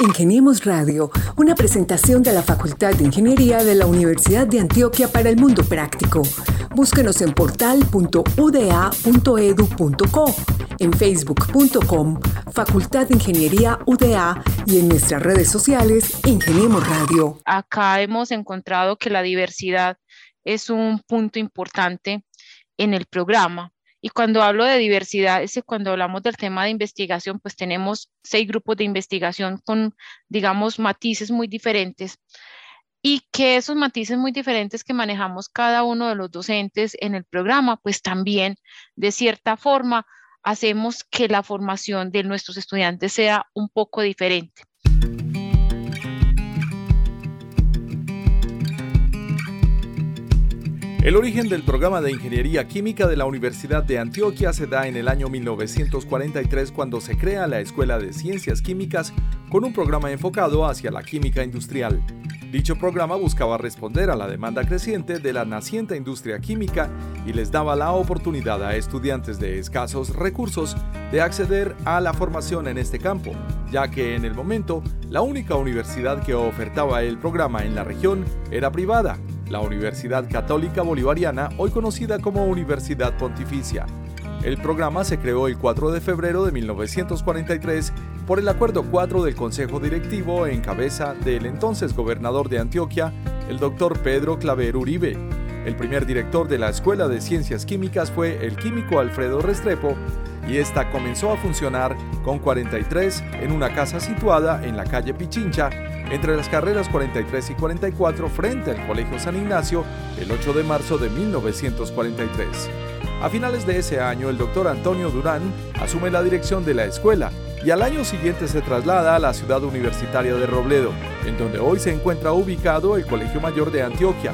Ingeniemos Radio, una presentación de la Facultad de Ingeniería de la Universidad de Antioquia para el Mundo Práctico. Búsquenos en portal.uda.edu.co, en facebook.com, Facultad de Ingeniería UDA y en nuestras redes sociales, Ingeniemos Radio. Acá hemos encontrado que la diversidad es un punto importante en el programa y cuando hablo de diversidad, es cuando hablamos del tema de investigación, pues tenemos seis grupos de investigación con, digamos, matices muy diferentes y que esos matices muy diferentes que manejamos cada uno de los docentes en el programa, pues también de cierta forma hacemos que la formación de nuestros estudiantes sea un poco diferente. El origen del programa de Ingeniería Química de la Universidad de Antioquia se da en el año 1943 cuando se crea la Escuela de Ciencias Químicas con un programa enfocado hacia la química industrial. Dicho programa buscaba responder a la demanda creciente de la naciente industria química y les daba la oportunidad a estudiantes de escasos recursos de acceder a la formación en este campo, ya que en el momento la única universidad que ofertaba el programa en la región era privada la Universidad Católica Bolivariana, hoy conocida como Universidad Pontificia. El programa se creó el 4 de febrero de 1943 por el Acuerdo 4 del Consejo Directivo en cabeza del entonces gobernador de Antioquia, el doctor Pedro Claver Uribe. El primer director de la Escuela de Ciencias Químicas fue el químico Alfredo Restrepo y esta comenzó a funcionar con 43 en una casa situada en la calle Pichincha entre las carreras 43 y 44 frente al Colegio San Ignacio el 8 de marzo de 1943. A finales de ese año, el doctor Antonio Durán asume la dirección de la escuela y al año siguiente se traslada a la ciudad universitaria de Robledo, en donde hoy se encuentra ubicado el Colegio Mayor de Antioquia.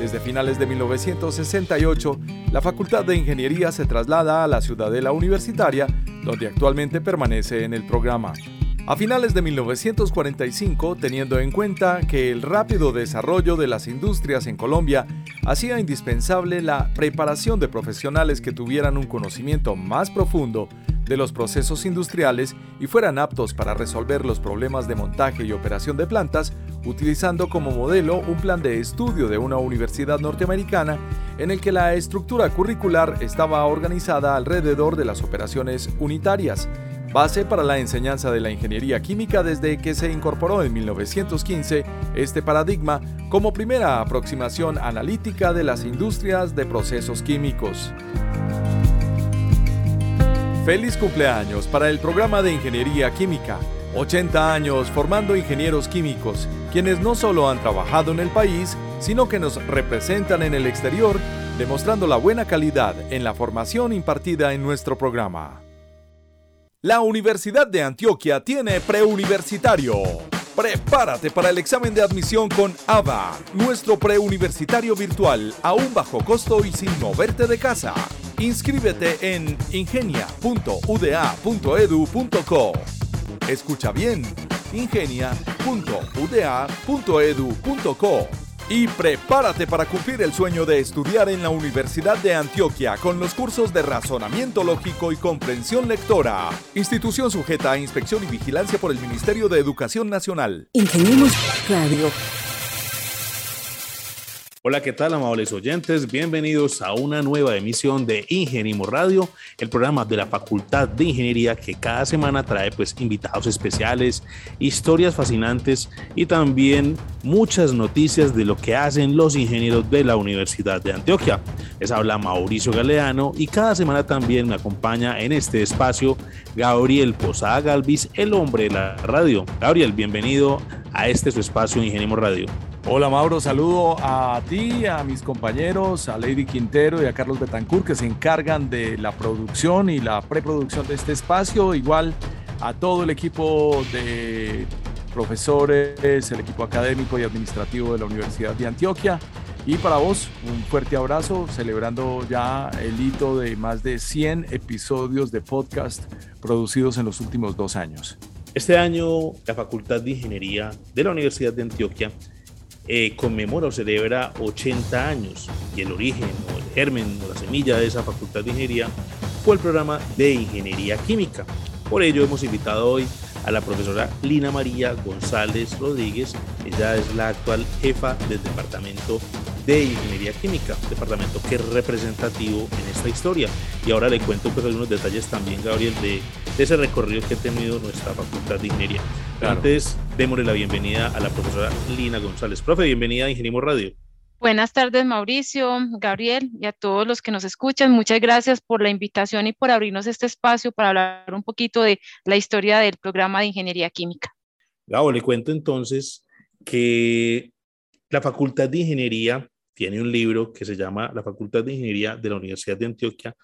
Desde finales de 1968, la Facultad de Ingeniería se traslada a la Ciudadela Universitaria, donde actualmente permanece en el programa. A finales de 1945, teniendo en cuenta que el rápido desarrollo de las industrias en Colombia hacía indispensable la preparación de profesionales que tuvieran un conocimiento más profundo de los procesos industriales y fueran aptos para resolver los problemas de montaje y operación de plantas, utilizando como modelo un plan de estudio de una universidad norteamericana en el que la estructura curricular estaba organizada alrededor de las operaciones unitarias, base para la enseñanza de la ingeniería química desde que se incorporó en 1915 este paradigma como primera aproximación analítica de las industrias de procesos químicos. Feliz cumpleaños para el programa de Ingeniería Química. 80 años formando ingenieros químicos, quienes no solo han trabajado en el país, sino que nos representan en el exterior, demostrando la buena calidad en la formación impartida en nuestro programa. La Universidad de Antioquia tiene preuniversitario. Prepárate para el examen de admisión con AVA, nuestro preuniversitario virtual a un bajo costo y sin moverte de casa. Inscríbete en ingenia.uda.edu.co. Escucha bien, ingenia.uda.edu.co y prepárate para cumplir el sueño de estudiar en la Universidad de Antioquia con los cursos de razonamiento lógico y comprensión lectora. Institución sujeta a inspección y vigilancia por el Ministerio de Educación Nacional. Ingeniemos Radio Hola, ¿qué tal, amables oyentes? Bienvenidos a una nueva emisión de Ingenimo Radio, el programa de la Facultad de Ingeniería que cada semana trae pues invitados especiales, historias fascinantes y también muchas noticias de lo que hacen los ingenieros de la Universidad de Antioquia. Les habla Mauricio Galeano y cada semana también me acompaña en este espacio Gabriel Posada Galvis, el hombre de la radio. Gabriel, bienvenido a este su espacio Ingenimo Radio. Hola Mauro, saludo a ti, a mis compañeros, a Lady Quintero y a Carlos Betancourt que se encargan de la producción y la preproducción de este espacio, igual a todo el equipo de profesores, el equipo académico y administrativo de la Universidad de Antioquia. Y para vos, un fuerte abrazo, celebrando ya el hito de más de 100 episodios de podcast producidos en los últimos dos años. Este año, la Facultad de Ingeniería de la Universidad de Antioquia eh, conmemora o celebra 80 años y el origen o el germen o la semilla de esa facultad de ingeniería fue el programa de ingeniería química. Por ello hemos invitado hoy a la profesora Lina María González Rodríguez. Ella es la actual jefa del Departamento de Ingeniería Química, departamento que es representativo en esta historia. Y ahora le cuento pues algunos detalles también, Gabriel, de, ese recorrido que ha tenido nuestra Facultad de Ingeniería. Antes, démosle la bienvenida a la profesora Lina González. Profe, bienvenida a Ingeniería Radio. Buenas tardes, Mauricio, Gabriel y a todos los que nos escuchan. Muchas gracias por la invitación y por abrirnos este espacio para hablar un poquito de la historia del programa de Ingeniería Química. Gabo, le cuento entonces que la Facultad de Ingeniería tiene un libro que se llama La Facultad de Ingeniería de la Universidad de Antioquia,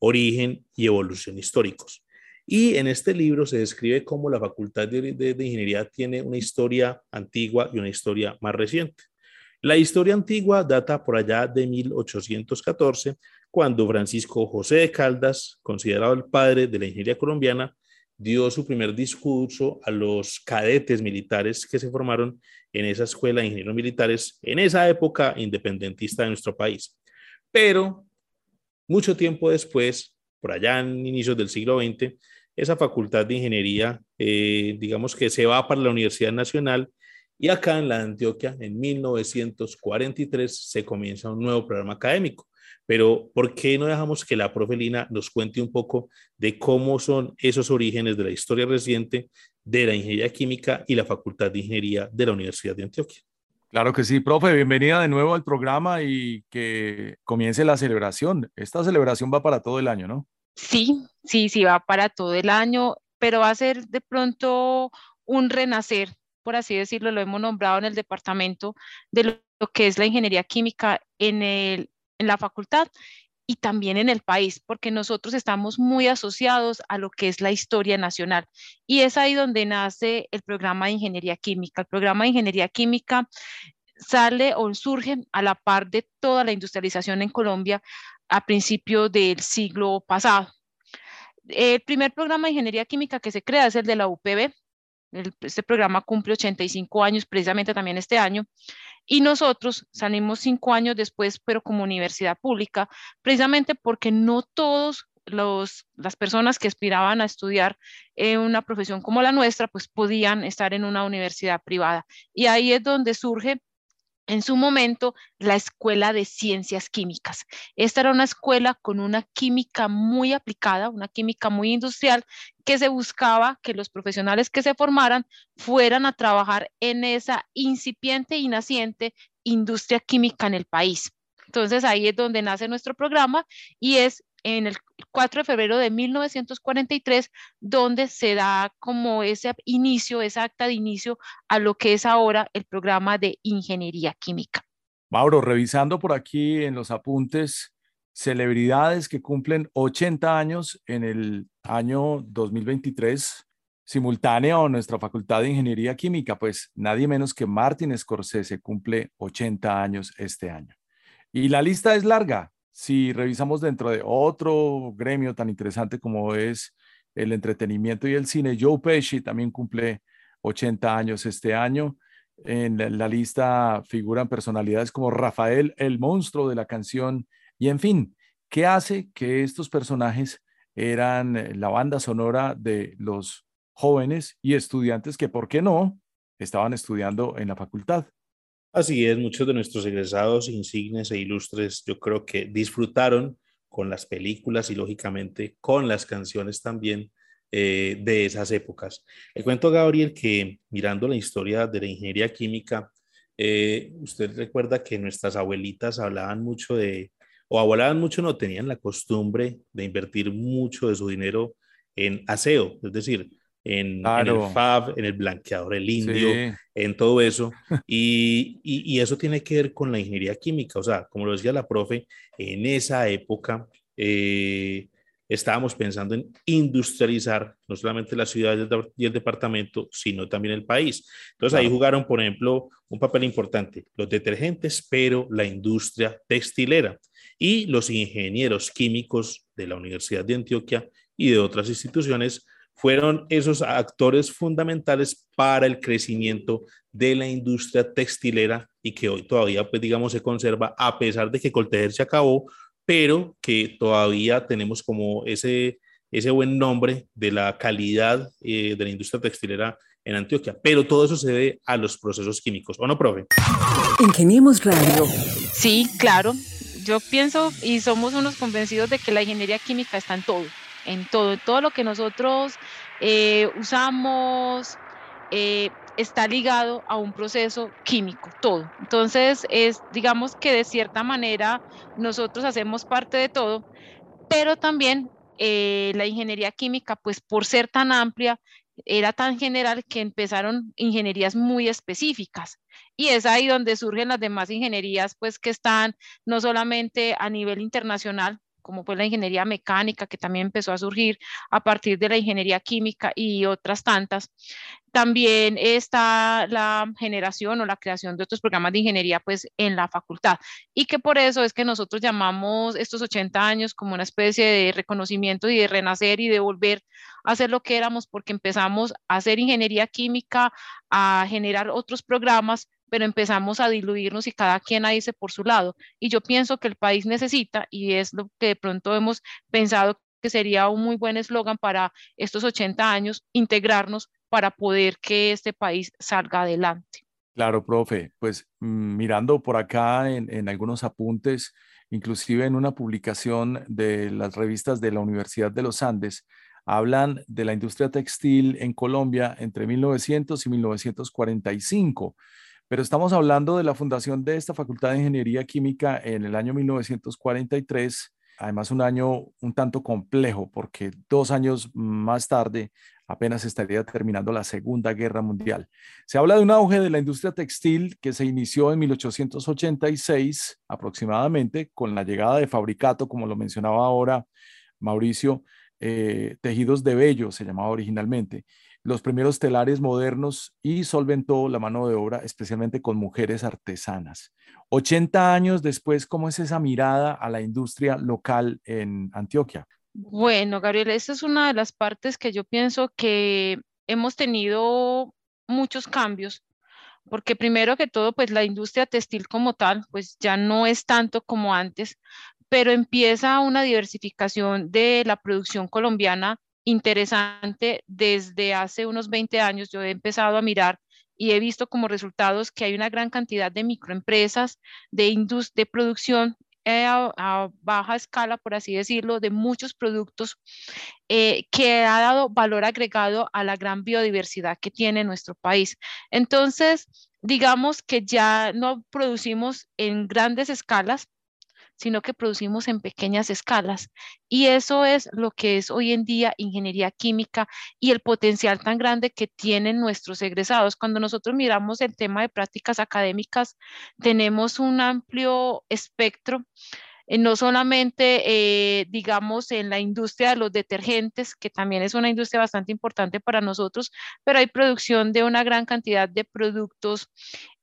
Origen y Evolución Históricos. Y en este libro se describe cómo la Facultad de, Ingeniería tiene una historia antigua y una historia más reciente. La historia antigua data por allá de 1814, cuando Francisco José de Caldas, considerado el padre de la ingeniería colombiana, dio su primer discurso a los cadetes militares que se formaron en esa escuela de ingenieros militares en esa época independentista de nuestro país. Pero mucho tiempo después, por allá en inicios del siglo XX, esa facultad de ingeniería, eh, digamos que se va para la Universidad Nacional y acá en la Antioquia, en 1943, se comienza un nuevo programa académico. Pero, ¿por qué no dejamos que la profelina nos cuente un poco de cómo son esos orígenes de la historia reciente de la ingeniería química y la Facultad de Ingeniería de la Universidad de Antioquia? Claro que sí, profe, bienvenida de nuevo al programa y que comience la celebración. Esta celebración va para todo el año, ¿no? Sí, sí, sí, va para todo el año, pero va a ser de pronto un renacer por así decirlo, lo hemos nombrado en el departamento de lo, que es la ingeniería química en, el, en la facultad y también en el país, porque nosotros estamos muy asociados a lo que es la historia nacional. Y es ahí donde nace el programa de ingeniería química. El programa de ingeniería química sale o surge a la par de toda la industrialización en Colombia a principios del siglo pasado. El primer programa de ingeniería química que se crea es el de la UPB, este programa cumple 85 años precisamente también este año. Y nosotros salimos cinco años después, pero como universidad pública, precisamente porque no todos los, las personas que aspiraban a estudiar en una profesión como la nuestra, pues podían estar en una universidad privada. Y ahí es donde surge en su momento la Escuela de Ciencias Químicas. Esta era una escuela con una química muy aplicada, una química muy industrial, que se buscaba que los profesionales que se formaran fueran a trabajar en esa incipiente y naciente industria química en el país. Entonces ahí es donde nace nuestro programa y es en el 4 de febrero de 1943, donde se da como ese inicio, esa acta de inicio a lo que es ahora el programa de ingeniería química. Mauro, revisando por aquí en los apuntes, celebridades que cumplen 80 años en el año 2023, simultáneo a nuestra Facultad de Ingeniería Química, pues nadie menos que Martin Scorsese cumple 80 años este año. Y la lista es larga, si revisamos dentro de otro gremio tan interesante como es el entretenimiento y el cine, Joe Pesci también cumple 80 años este año. En la, lista figuran personalidades como Rafael, el monstruo de la canción, y en fin, ¿qué hace que estos personajes eran la banda sonora de los jóvenes y estudiantes que, ¿por qué no?, estaban estudiando en la facultad. Así es, muchos de nuestros egresados insignes e ilustres yo creo que disfrutaron con las películas y lógicamente con las canciones también eh, de esas épocas. Le cuento a Gabriel que mirando la historia de la ingeniería química, eh, usted recuerda que nuestras abuelitas hablaban mucho de, o hablaban mucho, no tenían la costumbre de invertir mucho de su dinero en aseo, es decir, en, el FAB, en el blanqueador, el indio, en todo eso. Y, y, eso tiene que ver con la ingeniería química. O sea, como lo decía la profe, en esa época eh, estábamos pensando en industrializar no solamente la ciudad y el departamento, sino también el país. Entonces ahí jugaron, por ejemplo, un papel importante los detergentes, pero la industria textilera y los ingenieros químicos de la Universidad de Antioquia y de otras instituciones fueron esos actores fundamentales para el crecimiento de la industria textilera y que hoy todavía, pues digamos, se conserva a pesar de que Coltejer se acabó, pero que todavía tenemos como ese, ese buen nombre de la calidad eh, de la industria textilera en Antioquia, pero todo eso se debe a los procesos químicos, ¿o no, profe? Ingeniemos Radio. Sí, claro. Yo pienso y somos unos convencidos de que la ingeniería química está en todo, en todo, todo lo que nosotros eh, usamos, eh, está ligado a un proceso químico, todo. Entonces, es, digamos que de cierta manera nosotros hacemos parte de todo, pero también eh, la ingeniería química, pues por ser tan amplia, era tan general que empezaron ingenierías muy específicas. Y es ahí donde surgen las demás ingenierías, pues que están no solamente a nivel internacional, como fue la ingeniería mecánica, que también empezó a surgir a partir de la ingeniería química y otras tantas. También está la generación o la creación de otros programas de ingeniería pues en la facultad y que por eso es que nosotros llamamos estos 80 años como una especie de reconocimiento y de renacer y de volver a hacer lo que éramos porque empezamos a hacer ingeniería química, a generar otros programas pero empezamos a diluirnos y cada quien a irse por su lado. Y yo pienso que el país necesita, y es lo que de pronto hemos pensado que sería un muy buen eslogan para estos 80 años, integrarnos para poder que este país salga adelante. Claro, profe, pues mm, mirando por acá en, en algunos apuntes, inclusive en una publicación de las revistas de la Universidad de los Andes, hablan de la industria textil en Colombia entre 1900 y 1945 pero estamos hablando de la fundación de esta Facultad de Ingeniería Química en el año 1943, además un año un tanto complejo porque dos años más tarde apenas estaría terminando la Segunda Guerra Mundial. Se habla de un auge de la industria textil que se inició en 1886 aproximadamente con la llegada de Fabricato, como lo mencionaba ahora Mauricio, eh, tejidos de vello se llamaba originalmente los primeros telares modernos y solventó la mano de obra, especialmente con mujeres artesanas. 80 años después, ¿cómo es esa mirada a la industria local en Antioquia? Bueno, Gabriel, esa es una de las partes que yo pienso que hemos tenido muchos cambios, porque primero que todo, pues la industria textil como tal, pues ya no es tanto como antes, pero empieza una diversificación de la producción colombiana interesante desde hace unos 20 años. Yo he empezado a mirar y he visto como resultados que hay una gran cantidad de microempresas, de, de producción eh, a, baja escala, por así decirlo, de muchos productos eh, que ha dado valor agregado a la gran biodiversidad que tiene nuestro país. Entonces, digamos que ya no producimos en grandes escalas, sino que producimos en pequeñas escalas. Y eso es lo que es hoy en día ingeniería química y el potencial tan grande que tienen nuestros egresados. Cuando nosotros miramos el tema de prácticas académicas, tenemos un amplio espectro eh, no solamente, eh, digamos, en la industria de los detergentes, que también es una industria bastante importante para nosotros, pero hay producción de una gran cantidad de productos,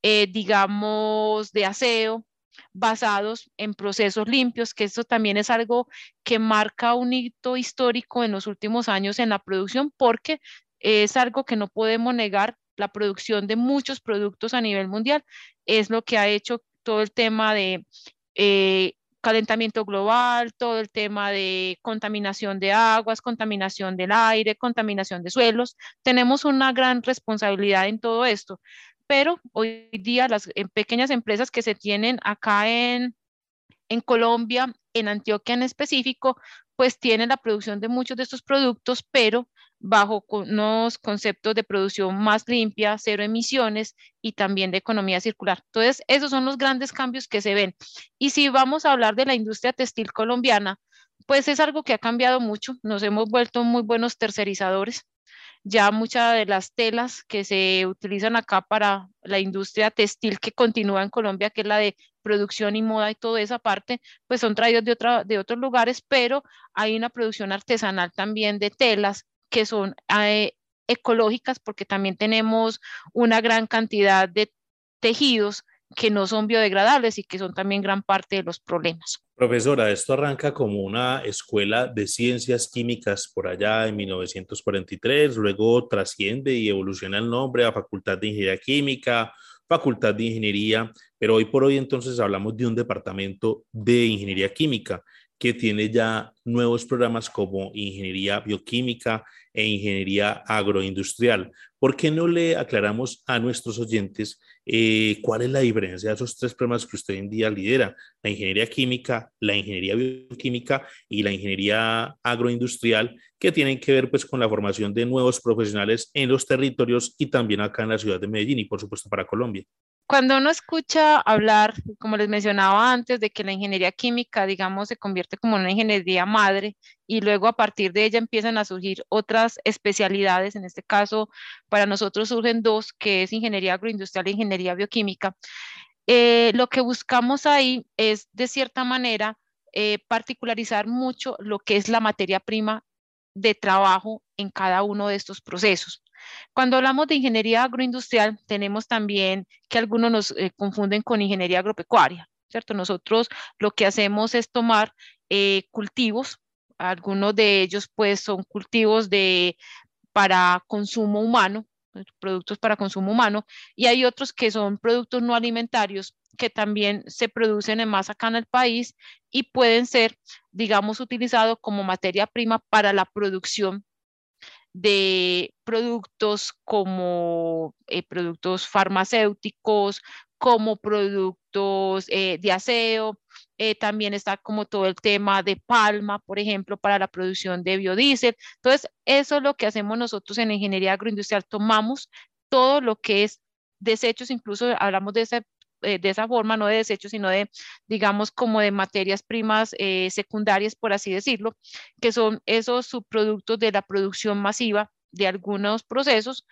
eh, digamos, de aseo, basados en procesos limpios, que esto también es algo que marca un hito histórico en los últimos años en la producción, porque es algo que no podemos negar, la producción de muchos productos a nivel mundial es lo que ha hecho todo el tema de eh, calentamiento global, todo el tema de contaminación de aguas, contaminación del aire, contaminación de suelos. Tenemos una gran responsabilidad en todo esto pero hoy día las eh, pequeñas empresas que se tienen acá en, en Colombia, en Antioquia en específico, pues tienen la producción de muchos de estos productos, pero bajo unos conceptos de producción más limpia, cero emisiones y también de economía circular. Entonces, esos son los grandes cambios que se ven. Y si vamos a hablar de la industria textil colombiana, pues es algo que ha cambiado mucho. Nos hemos vuelto muy buenos tercerizadores ya muchas de las telas que se utilizan acá para la industria textil que continúa en Colombia, que es la de producción y moda y toda esa parte, pues son traídos de, otra, de otros lugares, pero hay una producción artesanal también de telas que son eh, ecológicas porque también tenemos una gran cantidad de tejidos que no son biodegradables y que son también gran parte de los problemas. Profesora, esto arranca como una escuela de ciencias químicas por allá en 1943, luego trasciende y evoluciona el nombre a Facultad de Ingeniería Química, Facultad de Ingeniería, pero hoy por hoy entonces hablamos de un departamento de Ingeniería Química que tiene ya nuevos programas como ingeniería bioquímica e ingeniería agroindustrial. ¿Por qué no le aclaramos a nuestros oyentes eh, cuál es la diferencia de esos tres programas que usted hoy en día lidera? La ingeniería química, la ingeniería bioquímica y la ingeniería agroindustrial, que tienen que ver pues con la formación de nuevos profesionales en los territorios y también acá en la ciudad de Medellín y por supuesto para Colombia cuando uno escucha hablar, como les mencionaba antes, de que la ingeniería química, digamos, se convierte como una ingeniería madre y luego a partir de ella empiezan a surgir otras especialidades, en este caso para nosotros surgen dos, que es ingeniería agroindustrial e ingeniería bioquímica, eh, lo que buscamos ahí es, de cierta manera, eh, particularizar mucho lo que es la materia prima de trabajo en cada uno de estos procesos. Cuando hablamos de ingeniería agroindustrial, tenemos también que algunos nos eh, confunden con ingeniería agropecuaria, ¿cierto? Nosotros lo que hacemos es tomar eh, cultivos, algunos de ellos pues son cultivos de, para consumo humano, productos para consumo humano, y hay otros que son productos no alimentarios que también se producen en masa acá en el país y pueden ser, digamos, utilizados como materia prima para la producción de productos como eh, productos farmacéuticos, como productos eh, de aseo. Eh, también está como todo el tema de palma, por ejemplo, para la producción de biodiesel. Entonces, eso es lo que hacemos nosotros en ingeniería agroindustrial. Tomamos todo lo que es desechos, incluso hablamos de ese eh, de esa forma, no de desechos, sino de, digamos, como de materias primas eh, secundarias, por así decirlo, que son esos subproductos de la producción masiva de algunos procesos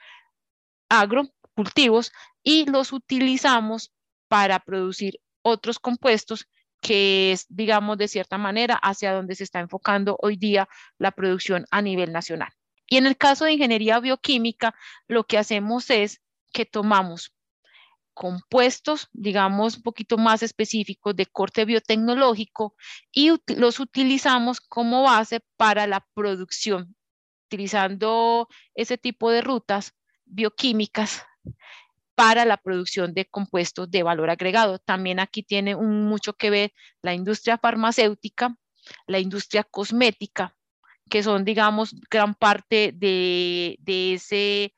agrocultivos y los utilizamos para producir otros compuestos que es, digamos, de cierta manera hacia donde se está enfocando hoy día la producción a nivel nacional. Y en el caso de ingeniería bioquímica, lo que hacemos es que tomamos compuestos, digamos, un poquito más específicos de corte biotecnológico y los utilizamos como base para la producción, utilizando ese tipo de rutas bioquímicas para la producción de compuestos de valor agregado. También aquí tiene mucho que ver la industria farmacéutica, la industria cosmética, que son, digamos, gran parte de, de ese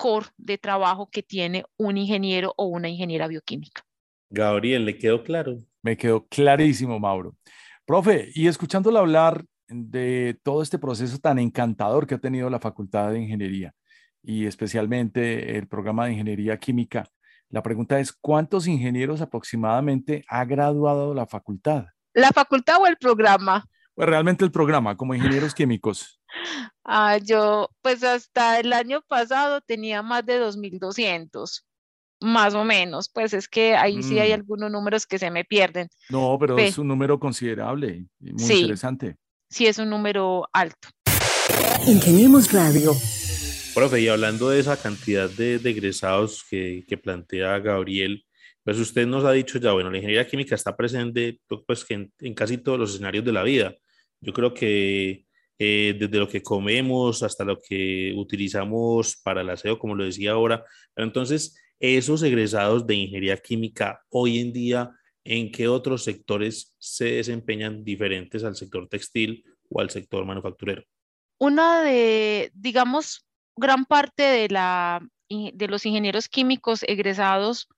core de trabajo que tiene un ingeniero o una ingeniera bioquímica. Gabriel, ¿le quedó claro? Me quedó clarísimo, Mauro. Profe, y escuchándole hablar de todo este proceso tan encantador que ha tenido la Facultad de Ingeniería y especialmente el programa de Ingeniería Química, la pregunta es, ¿cuántos ingenieros aproximadamente ha graduado la facultad? ¿La facultad o el programa? Pues realmente el programa, como ingenieros químicos. Ah, yo, pues hasta el año pasado tenía más de 2.200, más o menos. Pues es que ahí sí hay mm. algunos números que se me pierden. No, pero es un número considerable y muy interesante. Sí, es un número alto. Ingeniemos Radio. Profe, y hablando de esa cantidad de, egresados que, que, plantea Gabriel, pues usted nos ha dicho ya, bueno, la ingeniería química está presente pues, en, en casi todos los escenarios de la vida. Yo creo que eh, desde lo que comemos hasta lo que utilizamos para el aseo, como lo decía ahora. entonces, esos egresados de ingeniería química hoy en día, ¿en qué otros sectores se desempeñan diferentes al sector textil o al sector manufacturero? Una de, digamos, gran parte de, la, de los ingenieros químicos egresados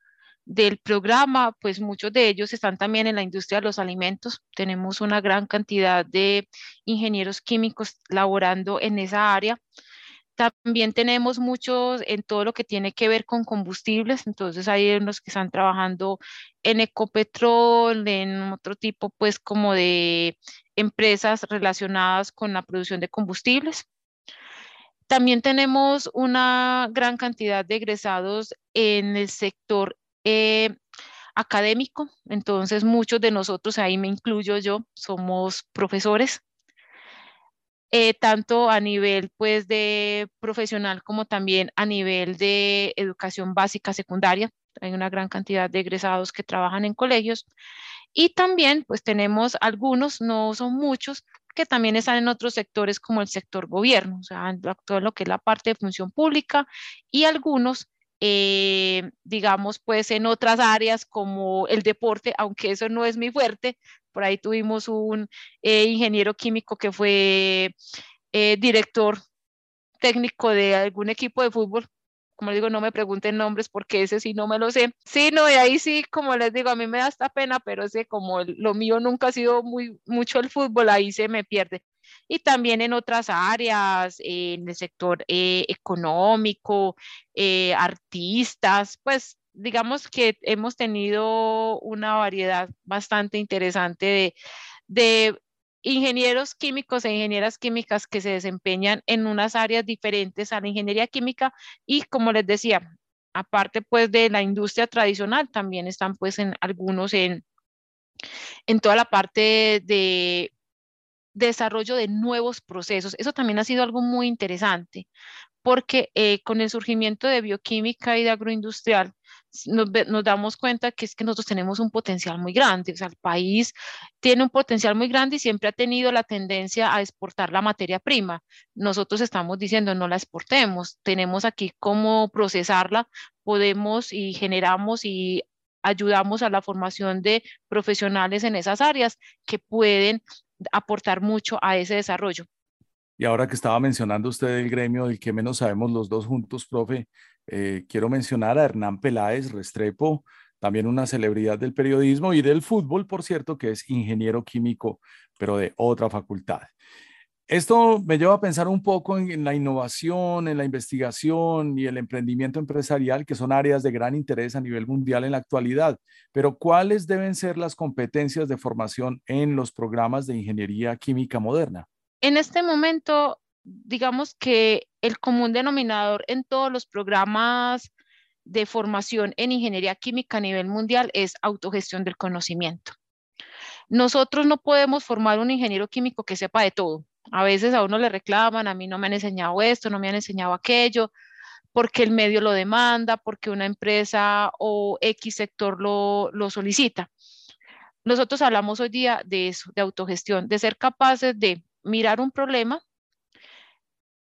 del programa, pues muchos de ellos están también en la industria de los alimentos. Tenemos una gran cantidad de ingenieros químicos laborando en esa área. También tenemos muchos en todo lo que tiene que ver con combustibles, entonces hay unos que están trabajando en Ecopetrol, en otro tipo pues como de empresas relacionadas con la producción de combustibles. También tenemos una gran cantidad de egresados en el sector eh, académico, entonces muchos de nosotros, ahí me incluyo yo, somos profesores, eh, tanto a nivel pues de profesional como también a nivel de educación básica secundaria. Hay una gran cantidad de egresados que trabajan en colegios y también pues tenemos algunos, no son muchos, que también están en otros sectores como el sector gobierno, o sea, todo lo que es la parte de función pública y algunos eh, digamos, pues en otras áreas como el deporte, aunque eso no es mi fuerte, por ahí tuvimos un eh, ingeniero químico que fue eh, director técnico de algún equipo de fútbol. Como les digo, no me pregunten nombres porque ese sí no me lo sé. Sí, no, y ahí sí, como les digo, a mí me da esta pena, pero ese como lo mío nunca ha sido muy mucho el fútbol, ahí se me pierde y también en otras áreas, en el sector eh, económico, eh, artistas, pues digamos que hemos tenido una variedad bastante interesante de, de ingenieros químicos e ingenieras químicas que se desempeñan en unas áreas diferentes a la ingeniería química y como les decía, aparte pues de la industria tradicional, también están pues en algunos en, en toda la parte de desarrollo de nuevos procesos. Eso también ha sido algo muy interesante, porque eh, con el surgimiento de bioquímica y de agroindustrial, nos, nos, damos cuenta que es que nosotros tenemos un potencial muy grande, o sea, el país tiene un potencial muy grande y siempre ha tenido la tendencia a exportar la materia prima. Nosotros estamos diciendo no la exportemos, tenemos aquí cómo procesarla, podemos y generamos y ayudamos a la formación de profesionales en esas áreas que pueden aportar mucho a ese desarrollo. Y ahora que estaba mencionando usted el gremio del que menos sabemos los dos juntos, profe, eh, quiero mencionar a Hernán Peláez Restrepo, también una celebridad del periodismo y del fútbol, por cierto, que es ingeniero químico, pero de otra facultad. Esto me lleva a pensar un poco en, la innovación, en la investigación y el emprendimiento empresarial, que son áreas de gran interés a nivel mundial en la actualidad. Pero ¿cuáles deben ser las competencias de formación en los programas de ingeniería química moderna? En este momento, digamos que el común denominador en todos los programas de formación en ingeniería química a nivel mundial es autogestión del conocimiento. Nosotros no podemos formar un ingeniero químico que sepa de todo a veces a uno le reclaman, a mí no me han enseñado esto, no me han enseñado aquello, porque el medio lo demanda, porque una empresa o X sector lo, lo solicita. Nosotros hablamos hoy día de eso, de autogestión, de ser capaces de mirar un problema,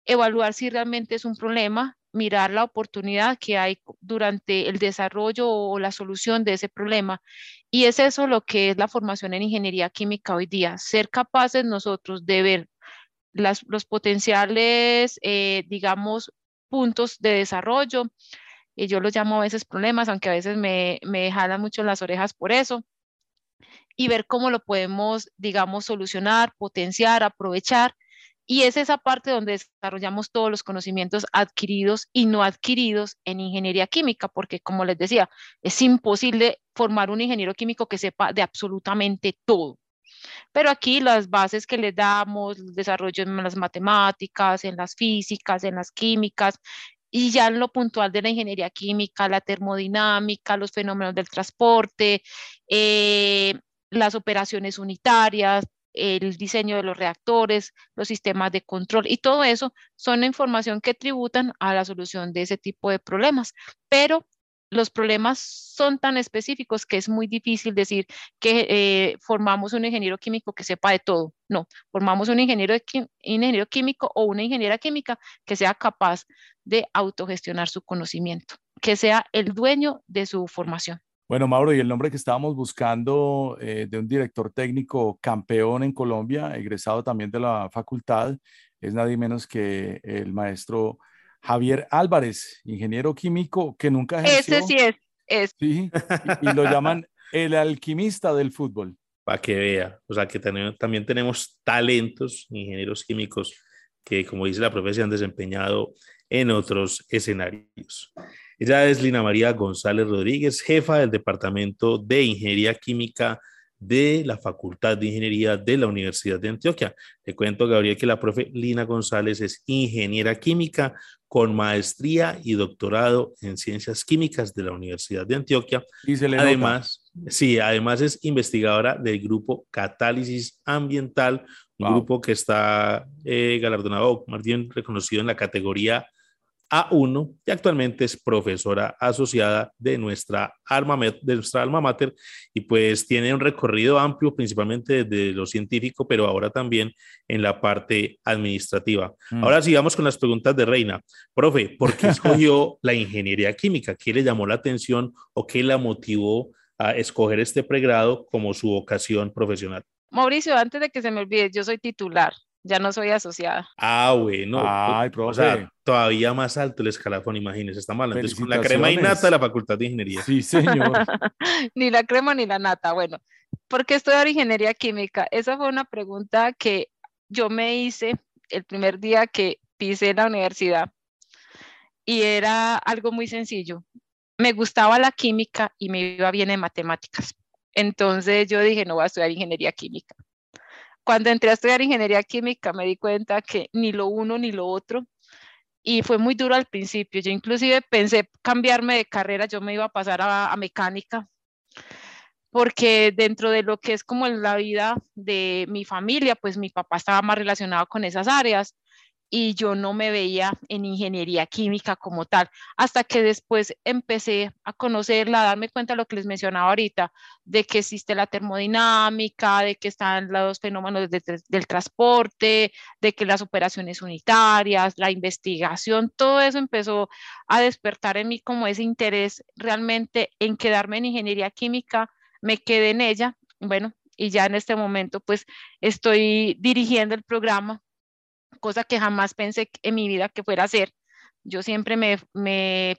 evaluar si realmente es un problema, mirar la oportunidad que hay durante el desarrollo o la solución de ese problema. Y es eso lo que es la formación en ingeniería química hoy día, ser capaces nosotros de ver los potenciales, eh, digamos, puntos de desarrollo. Y yo los llamo a veces problemas, aunque a veces me, me jalan mucho las orejas por eso. Y ver cómo lo podemos, digamos, solucionar, potenciar, aprovechar. Y es esa parte donde desarrollamos todos los conocimientos adquiridos y no adquiridos en ingeniería química, porque como les decía, es imposible formar un ingeniero químico que sepa de absolutamente todo. Pero aquí las bases que le damos, el desarrollo en las matemáticas, en las físicas, en las químicas, y ya en lo puntual de la ingeniería química, la termodinámica, los fenómenos del transporte, eh, las operaciones unitarias, el diseño de los reactores, los sistemas de control y todo eso son información que tributan a la solución de ese tipo de problemas. Pero los problemas son tan específicos que es muy difícil decir que eh, formamos un ingeniero químico que sepa de todo. No, formamos un ingeniero, químico o una ingeniera química que sea capaz de autogestionar su conocimiento, que sea el dueño de su formación. Bueno, Mauro, y el nombre que estábamos buscando eh, de un director técnico campeón en Colombia, egresado también de la facultad, es nadie menos que el maestro Javier Álvarez, ingeniero químico que nunca ejerció. Ese sí es. es. Sí, y, lo llaman el alquimista del fútbol. Para que vea, o sea que también tenemos talentos, ingenieros químicos, que como dice la profesión han desempeñado en otros escenarios. Ella es Lina María González Rodríguez, jefa del Departamento de Ingeniería Química de la Facultad de Ingeniería de la Universidad de Antioquia. Le cuento, Gabriel, que la profe Lina González es ingeniera química con maestría y doctorado en ciencias químicas de la Universidad de Antioquia. Y se le además, sí, además es investigadora del grupo Catálisis Ambiental, un grupo que está eh, galardonado, más bien reconocido en la categoría a1 y actualmente es profesora asociada de nuestra, alma, de nuestra alma mater y pues tiene un recorrido amplio principalmente desde lo científico, pero ahora también en la parte administrativa. Mm. Ahora sigamos con las preguntas de Reina. Profe, ¿por qué escogió la ingeniería química? ¿Qué le llamó la atención o qué la motivó a escoger este pregrado como su vocación profesional? Mauricio, antes de que se me olvide, yo soy titular, ya no soy asociada. Ah, bueno. Ay, o profe. sea, todavía más alto el escalafón, imagínese, está mal. Entonces, con la crema Felicitaciones. innata de la Facultad de Ingeniería. Sí, señor. ni la crema ni la nata. Bueno, ¿por qué estudiar ingeniería química? Esa fue una pregunta que yo me hice el primer día que pisé la universidad y era algo muy sencillo. Me gustaba la química y me iba bien en matemáticas. Entonces yo dije, no voy a estudiar ingeniería química. Cuando entré a estudiar ingeniería química me di cuenta que ni lo uno ni lo otro y fue muy duro al principio. Yo inclusive pensé cambiarme de carrera, yo me iba a pasar a, a mecánica, porque dentro de lo que es como la vida de mi familia, pues mi papá estaba más relacionado con esas áreas y yo no me veía en ingeniería química como tal, hasta que después empecé a conocerla, a darme cuenta de lo que les mencionaba ahorita, de que existe la termodinámica, de que están los fenómenos de, de, del transporte, de que las operaciones unitarias, la investigación, todo eso empezó a despertar en mí como ese interés realmente en quedarme en ingeniería química, me quedé en ella, bueno, y ya en este momento pues estoy dirigiendo el programa cosa que jamás pensé en mi vida que fuera a hacer. Yo siempre me, me